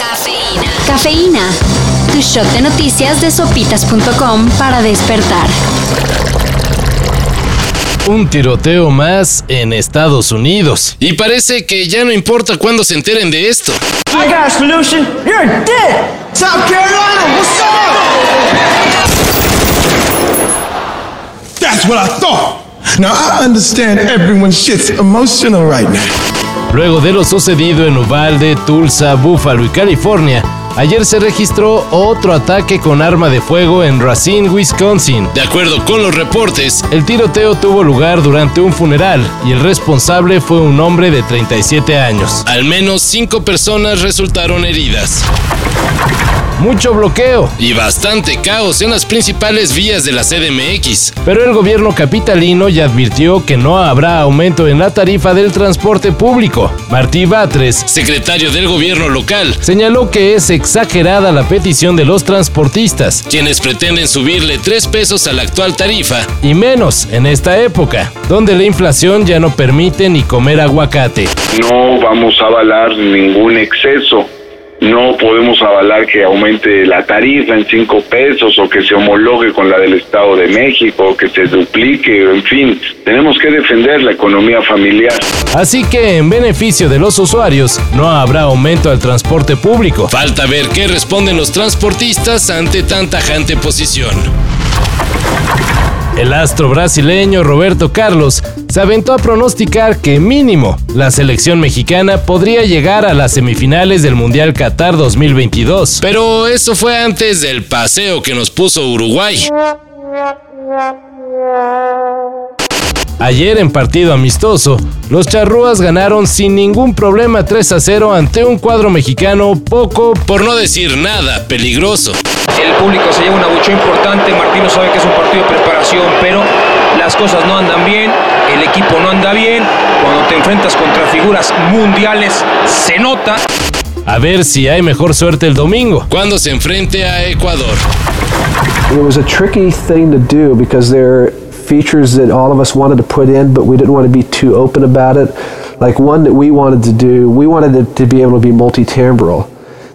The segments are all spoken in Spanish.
Cafeína. Cafeína. Tu shot de noticias de sopitas.com para despertar. Un tiroteo más en Estados Unidos. Y parece que ya no importa cuándo se enteren de esto. I got a solution. You're dead. South Carolina, what's up? That's what I thought. Now I understand everyone's shit's emotional right now. Luego de lo sucedido en Uvalde, Tulsa, Buffalo y California, ayer se registró otro ataque con arma de fuego en Racine, Wisconsin. De acuerdo con los reportes, el tiroteo tuvo lugar durante un funeral y el responsable fue un hombre de 37 años. Al menos cinco personas resultaron heridas. Mucho bloqueo y bastante caos en las principales vías de la CDMX. Pero el gobierno capitalino ya advirtió que no habrá aumento en la tarifa del transporte público. Martí Batres, secretario del gobierno local, señaló que es exagerada la petición de los transportistas, quienes pretenden subirle 3 pesos a la actual tarifa y menos en esta época, donde la inflación ya no permite ni comer aguacate. No vamos a avalar ningún exceso. No podemos avalar que aumente la tarifa en cinco pesos o que se homologue con la del Estado de México, o que se duplique, en fin, tenemos que defender la economía familiar. Así que en beneficio de los usuarios, no habrá aumento al transporte público. Falta ver qué responden los transportistas ante tan tajante posición. El astro brasileño Roberto Carlos se aventó a pronosticar que mínimo la selección mexicana podría llegar a las semifinales del Mundial Qatar 2022. Pero eso fue antes del paseo que nos puso Uruguay. Ayer en partido amistoso, los charrúas ganaron sin ningún problema 3 a 0 ante un cuadro mexicano poco, por no decir nada, peligroso. El público se lleva un abucheo importante, Martino sabe que es un partido de preparación, pero las cosas no andan bien, el equipo no anda bien, cuando te enfrentas contra figuras mundiales se nota. A ver si hay mejor suerte el domingo, cuando se enfrente a Ecuador. It was a tricky thing to do because there are features that all of us wanted to put in, but we didn't want to be too open about it. Like one that we wanted to do, we wanted it to be able to be multi-timbral.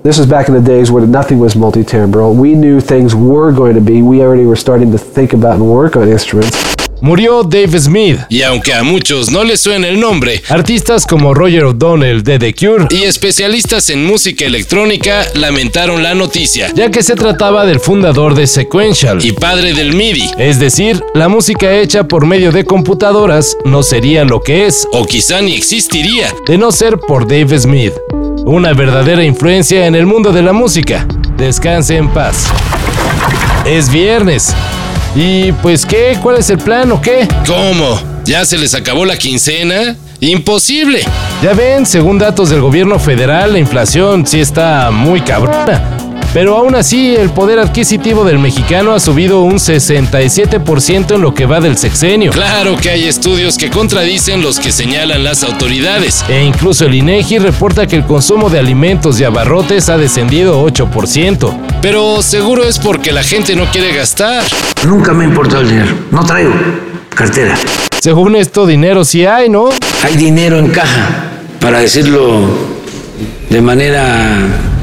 This was back in the days where nothing was multi-timbral. We knew things were going to be. We already were starting to think about and work on instruments. Murió Dave Smith, y aunque a muchos no les suena el nombre, artistas como Roger O'Donnell de The Cure y especialistas en música electrónica lamentaron la noticia, ya que se trataba del fundador de Sequential y padre del MIDI, es decir, la música hecha por medio de computadoras no sería lo que es, o quizá ni existiría, de no ser por Dave Smith. Una verdadera influencia en el mundo de la música. Descanse en paz. Es viernes. ¿Y pues qué? ¿Cuál es el plan o qué? ¿Cómo? ¿Ya se les acabó la quincena? Imposible. Ya ven, según datos del gobierno federal, la inflación sí está muy cabrona. Pero aún así, el poder adquisitivo del mexicano ha subido un 67% en lo que va del sexenio. Claro que hay estudios que contradicen los que señalan las autoridades. E incluso el INEGI reporta que el consumo de alimentos y abarrotes ha descendido 8%. Pero seguro es porque la gente no quiere gastar. Nunca me importó el dinero. No traigo cartera. Según esto, dinero sí hay, ¿no? Hay dinero en caja, para decirlo de manera